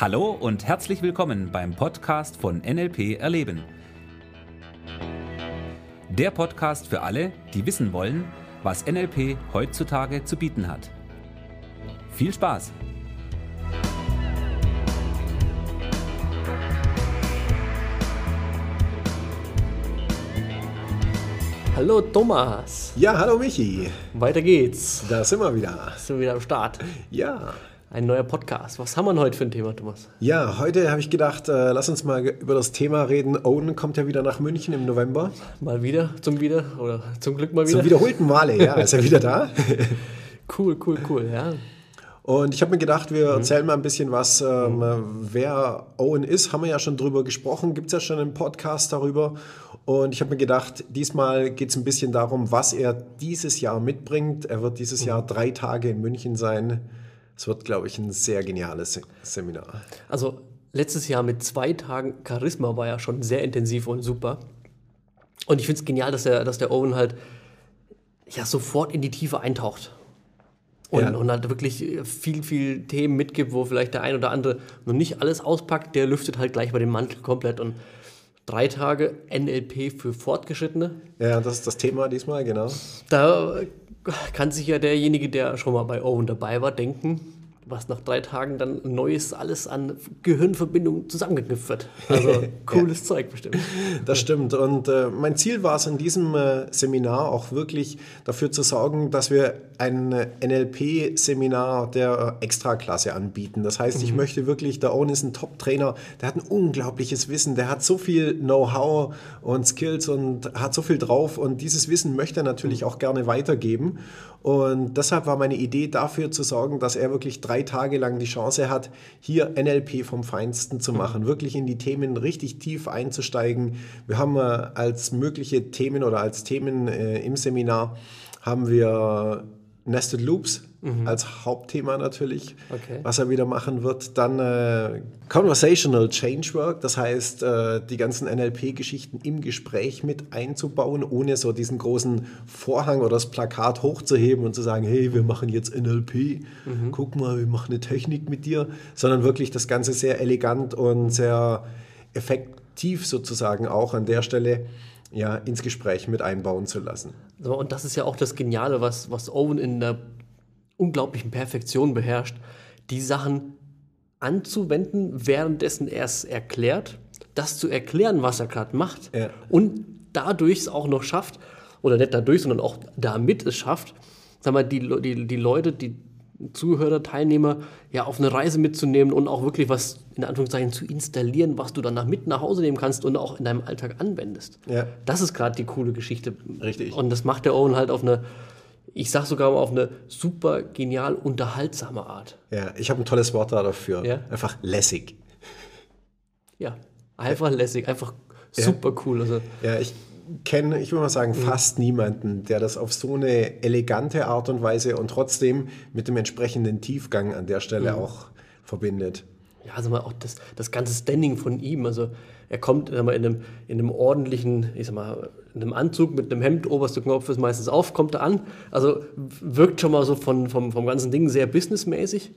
Hallo und herzlich willkommen beim Podcast von NLP Erleben. Der Podcast für alle, die wissen wollen, was NLP heutzutage zu bieten hat. Viel Spaß! Hallo Thomas. Ja, hallo Michi. Weiter geht's. Da sind wir wieder. Sind wir wieder am Start. Ja. Ein neuer Podcast. Was haben wir heute für ein Thema, Thomas? Ja, heute habe ich gedacht, äh, lass uns mal über das Thema reden. Owen kommt ja wieder nach München im November. Mal wieder, zum Wieder oder zum Glück mal wieder. Zum wiederholten Male, ja, ist er wieder da. cool, cool, cool, ja. Und ich habe mir gedacht, wir erzählen mal ein bisschen was, ähm, wer Owen ist. Haben wir ja schon drüber gesprochen, gibt es ja schon einen Podcast darüber. Und ich habe mir gedacht, diesmal geht es ein bisschen darum, was er dieses Jahr mitbringt. Er wird dieses Jahr drei Tage in München sein. Es wird, glaube ich, ein sehr geniales Se- Seminar. Also letztes Jahr mit zwei Tagen Charisma war ja schon sehr intensiv und super. Und ich finde es genial, dass der, dass der Owen halt ja sofort in die Tiefe eintaucht. Und, Ja. und halt wirklich viel, viel Themen mitgibt, wo vielleicht der ein oder andere noch nicht alles auspackt, der lüftet halt gleich mal den Mantel komplett und drei Tage NLP für Fortgeschrittene. Ja, das ist das Thema diesmal, genau. Da kann sich ja derjenige, der schon mal bei Owen dabei war, denken, was nach drei Tagen dann Neues alles an Gehirnverbindungen zusammengeknüpft wird. Also cooles Zeug bestimmt. Das stimmt. Und äh, mein Ziel war es in diesem äh, Seminar auch wirklich dafür zu sorgen, dass wir ein äh, NLP-Seminar der äh, Extraklasse anbieten. Das heißt, ich möchte wirklich, der Owen ist ein Top-Trainer, der hat ein unglaubliches Wissen, der hat so viel Know-how und Skills und hat so viel drauf und dieses Wissen möchte er natürlich auch gerne weitergeben. Und deshalb war meine Idee dafür zu sorgen, dass er wirklich drei Tage lang die Chance hat, hier NLP vom Feinsten zu machen, wirklich in die Themen richtig tief einzusteigen. Wir haben äh, als mögliche Themen oder als Themen äh, im Seminar haben wir Nested Loops als Hauptthema natürlich, Okay. was er wieder machen wird. Dann äh, Conversational Change Work, das heißt, äh, die ganzen NLP-Geschichten im Gespräch mit einzubauen, ohne so diesen großen Vorhang oder das Plakat hochzuheben und zu sagen, hey, wir machen jetzt NLP, guck mal, wir machen eine Technik mit dir, sondern wirklich das Ganze sehr elegant und sehr effektiv sozusagen auch an der Stelle ja, ins Gespräch mit einbauen zu lassen. Und das ist ja auch das Geniale, was, was Owen in der unglaublichen Perfektion beherrscht, die Sachen anzuwenden, währenddessen er es erklärt, das zu erklären, was er gerade macht Ja. und dadurch es auch noch schafft, oder nicht dadurch, sondern auch damit es schafft, sag mal, die, die, die Leute, die Zuhörer, Teilnehmer, ja, auf eine Reise mitzunehmen und auch wirklich was in Anführungszeichen zu installieren, was du danach mit nach Hause nehmen kannst und auch in deinem Alltag anwendest. Ja. Das ist gerade die coole Geschichte. Richtig. Und das macht der Owen halt auf eine, ich sag sogar mal auf eine super genial unterhaltsame Art. Ja, ich habe ein tolles Wort da dafür. Ja? Einfach lässig. Ja, einfach lässig, einfach super cool. Also, Ja, ich kenne, ich würde mal sagen, fast niemanden, der das auf so eine elegante Art und Weise und trotzdem mit dem entsprechenden Tiefgang an der Stelle auch verbindet. ja, also mal auch das, das ganze Standing von ihm. Also er kommt sag mal, in, einem, in einem ordentlichen, ich sag mal, in einem Anzug mit einem Hemd, oberster Knopf ist meistens auf, kommt er an. Also wirkt schon mal so von, vom, vom ganzen Ding sehr businessmäßig.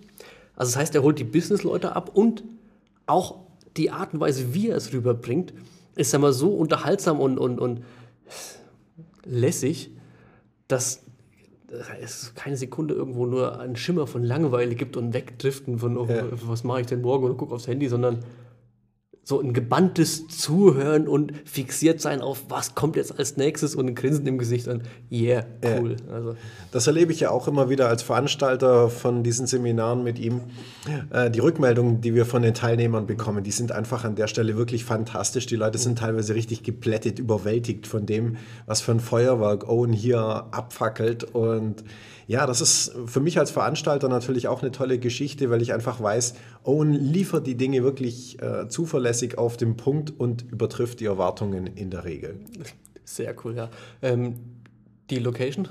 Also das heißt, er holt die Businessleute ab und auch die Art und Weise, wie er es rüberbringt, ist sag mal, so unterhaltsam und, und, und lässig, dass es keine Sekunde irgendwo nur einen Schimmer von Langeweile gibt und wegdriften von, oh, was mache ich denn morgen oder guck aufs Handy, sondern so ein gebanntes Zuhören und fixiert sein auf, was kommt jetzt als nächstes und ein Grinsen im Gesicht und yeah, cool. Also, Das erlebe ich ja auch immer wieder als Veranstalter von diesen Seminaren mit ihm. Äh, Die Rückmeldungen, die wir von den Teilnehmern bekommen, die sind einfach an der Stelle wirklich fantastisch. Die Leute sind teilweise richtig geplättet, überwältigt von dem, was für ein Feuerwerk Owen hier abfackelt. Und ja, das ist für mich als Veranstalter natürlich auch eine tolle Geschichte, weil ich einfach weiß, Owen liefert die Dinge wirklich äh, zuverlässig auf den Punkt und übertrifft die Erwartungen in der Regel. sehr cool, ja. Ähm, die Location?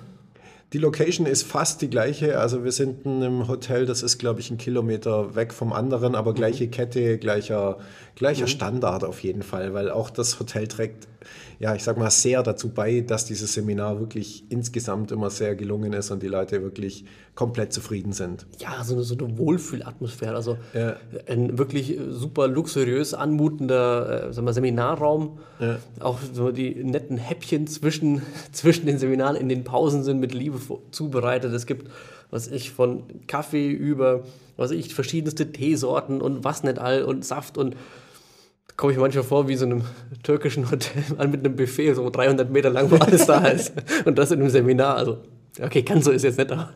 Die Location ist fast die gleiche. Also wir sind in einem Hotel, das ist, glaube ich, ein Kilometer weg vom anderen, aber gleiche Kette, gleicher, gleicher Standard auf jeden Fall, weil auch das Hotel trägt ja, ich sag mal, sehr dazu bei, dass dieses Seminar wirklich insgesamt immer sehr gelungen ist und die Leute wirklich komplett zufrieden sind. Ja, so eine, so eine Wohlfühlatmosphäre. Also Ja. ein wirklich super luxuriös anmutender äh, wir, Seminarraum. Ja. Auch so die netten Häppchen zwischen, zwischen den Seminaren in den Pausen sind mit Liebe zubereitet. Es gibt, was ich, von Kaffee über, was ich, verschiedenste Teesorten und was nicht all und Saft und komme ich manchmal vor wie so einem türkischen Hotel an mit einem Buffet, so 300 Meter lang, wo alles da ist. Und das in einem Seminar. Also, okay, ganz so ist jetzt nicht, aber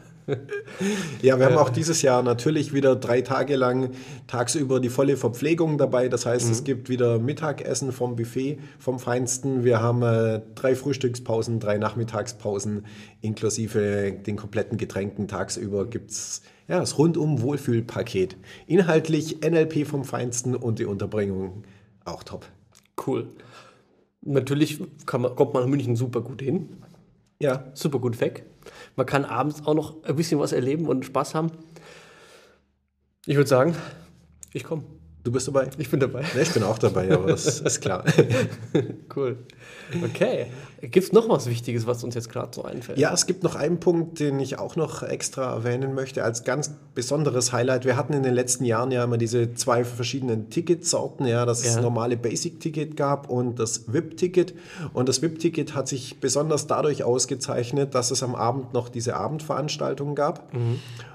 Ja, wir haben auch dieses Jahr natürlich wieder drei Tage lang tagsüber die volle Verpflegung dabei. Das heißt, es gibt wieder Mittagessen vom Buffet vom Feinsten. Wir haben äh, drei Frühstückspausen, drei Nachmittagspausen inklusive den kompletten Getränken. Tagsüber gibt es ja, das rundum Wohlfühlpaket. Inhaltlich NLP vom Feinsten und die Unterbringung auch top. cool. Natürlich man, kommt man in München super gut hin. Ja, super gut weg. Man kann abends auch noch ein bisschen was erleben und Spaß haben. Ich würde sagen, ich komme. Du bist dabei. Ich bin dabei. Ja, ich bin auch dabei, aber das ist klar. Cool. Okay. Gibt es noch was Wichtiges, was uns jetzt gerade so einfällt? Ja, es gibt noch einen Punkt, den ich auch noch extra erwähnen möchte, als ganz besonderes Highlight. Wir hatten in den letzten Jahren ja immer diese zwei verschiedenen Ticketsorten, ja, das Ja. normale Basic-Ticket gab und das VIP-Ticket. Und das VIP-Ticket hat sich besonders dadurch ausgezeichnet, dass es am Abend noch diese Abendveranstaltung gab.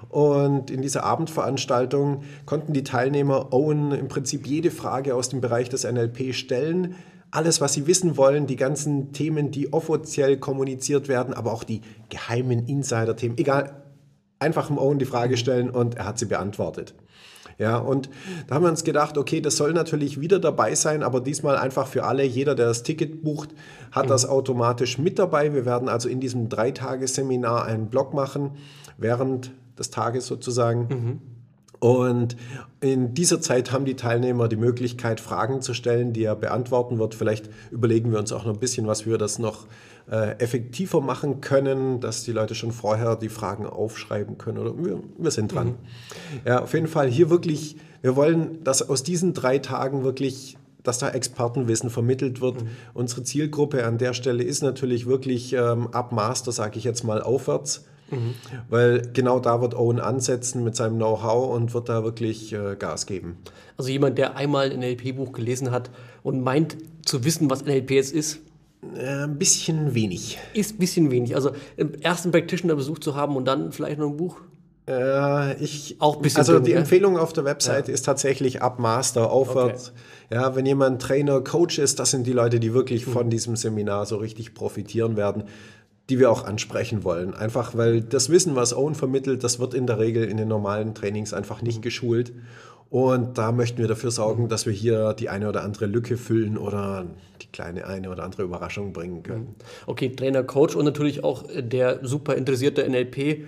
Und in dieser Abendveranstaltung konnten die Teilnehmer Owen im Prinzip jede Frage aus dem Bereich des NLP stellen. Alles, was sie wissen wollen, die ganzen Themen, die offiziell kommuniziert werden, aber auch die geheimen Insider-Themen, egal, einfach dem Owen die Frage stellen und er hat sie beantwortet. Ja, und da haben wir uns gedacht, okay, das soll natürlich wieder dabei sein, aber diesmal einfach für alle. Jeder, der das Ticket bucht, hat das automatisch mit dabei. Wir werden also in diesem Dreitagesseminar einen Blog machen, während des Tages sozusagen. Und in dieser Zeit haben die Teilnehmer die Möglichkeit, Fragen zu stellen, die er beantworten wird. Vielleicht überlegen wir uns auch noch ein bisschen, was wir das noch äh, effektiver machen können, dass die Leute schon vorher die Fragen aufschreiben können. Oder wir, wir sind dran. Ja, auf jeden Fall hier wirklich, wir wollen, dass aus diesen drei Tagen wirklich dass da Expertenwissen vermittelt wird. Unsere Zielgruppe an der Stelle ist natürlich wirklich ähm, ab Master, sage ich jetzt mal, aufwärts. Weil genau da wird Owen ansetzen mit seinem Know-how und wird da wirklich äh, Gas geben. Also jemand, der einmal ein NLP-Buch gelesen hat und meint zu wissen, was NLP jetzt ist, Äh, ein bisschen wenig. ist ein bisschen wenig. Also im ersten Practitioner-Besuch zu haben und dann vielleicht noch ein Buch. Äh, ich, Auch ein bisschen also dünn, die gell? Empfehlung auf der Webseite ist tatsächlich ab Master aufwärts. Ja, wenn jemand Trainer, Coach ist, das sind die Leute, die wirklich Mhm. von diesem Seminar so richtig profitieren werden, die wir auch ansprechen wollen. Einfach weil das Wissen, was Owen vermittelt, das wird in der Regel in den normalen Trainings einfach nicht geschult. Und da möchten wir dafür sorgen, dass wir hier die eine oder andere Lücke füllen oder die kleine eine oder andere Überraschung bringen können. Okay, Trainer, Coach und natürlich auch der super interessierte NLP.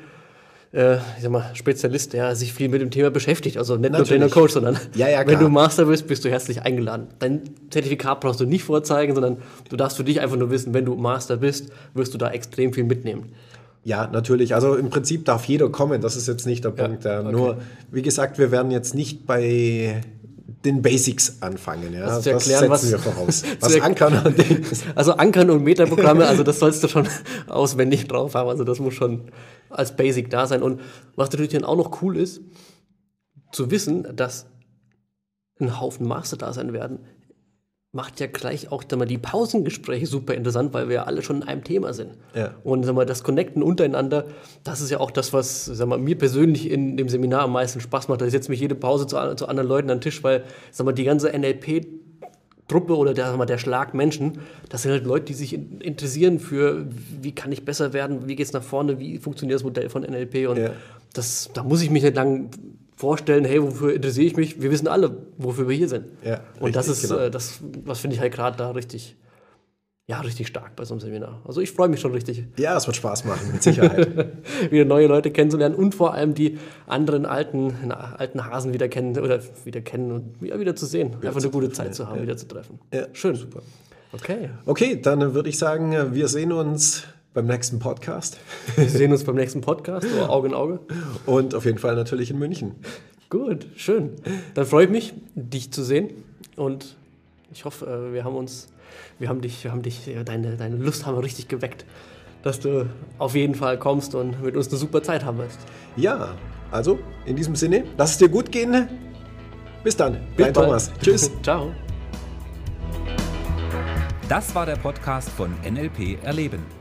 Äh, ich sag mal, Spezialist, der sich viel mit dem Thema beschäftigt. Also nicht nur Natürlich. Trainer, Coach, sondern Ja, ja, wenn du Master bist, bist du herzlich eingeladen. Dein Zertifikat brauchst du nicht vorzeigen, sondern du darfst für dich einfach nur wissen, wenn du Master bist, wirst du da extrem viel mitnehmen. Ja, natürlich. Also im Prinzip darf jeder kommen. Das ist jetzt nicht der Punkt. Ja, okay. Nur, wie gesagt, wir werden jetzt nicht bei den Basics anfangen. Ja? Also zu das erklären, setzen was- wir voraus. Was Ankern und Dings. Also Ankern und Metaprogramme, also das sollst du schon auswendig drauf haben. Also das muss schon als Basic da sein. Und was natürlich dann auch noch cool ist, zu wissen, dass ein Haufen Master da sein werden, macht ja gleich auch mal, die Pausengespräche super interessant, weil wir ja alle schon in einem Thema sind. Ja. Und sag mal, das Connecten untereinander, das ist ja auch das, was sag mal, mir persönlich in dem Seminar am meisten Spaß macht. Da setze mich jede Pause zu, zu anderen Leuten an den Tisch, weil sag mal, die ganze NLP Truppe oder der, mal, der Schlag Menschen, das sind halt Leute, die sich in, interessieren für, wie kann ich besser werden, wie geht es nach vorne, wie funktioniert das Modell von NLP und Ja. das, da muss ich mich nicht lang vorstellen, hey, wofür interessiere ich mich? Wir wissen alle, wofür wir hier sind. Ja, und das richtig, ist, genau. äh, das, was finde ich halt gerade da richtig, ja, richtig stark bei so einem Seminar. Also ich freue mich schon richtig, Ja, es wird Spaß machen, mit Sicherheit. wieder neue Leute kennenzulernen und vor allem die anderen alten, na, alten Hasen wieder kennen oder wieder kennen und ja, wieder zu sehen. Einfach eine gute Zeit zu haben, wieder zu treffen. Ja, Schön. Super. Okay. Okay, dann würde ich sagen, wir sehen uns beim nächsten Podcast Wir sehen uns beim nächsten Podcast, oder Auge in Auge. und auf jeden Fall natürlich in München. Gut, schön. Dann freue ich mich, dich zu sehen und ich hoffe, äh, wir haben uns wir haben dich, wir haben dich, deine, deine Lust haben wir richtig geweckt, dass du auf jeden Fall kommst und mit uns eine super Zeit haben wirst. Ja, also in diesem Sinne, lass es dir gut gehen. Bis dann, Bis dein bald. Thomas. Tschüss. Ciao. Das war der Podcast von NLP Erleben.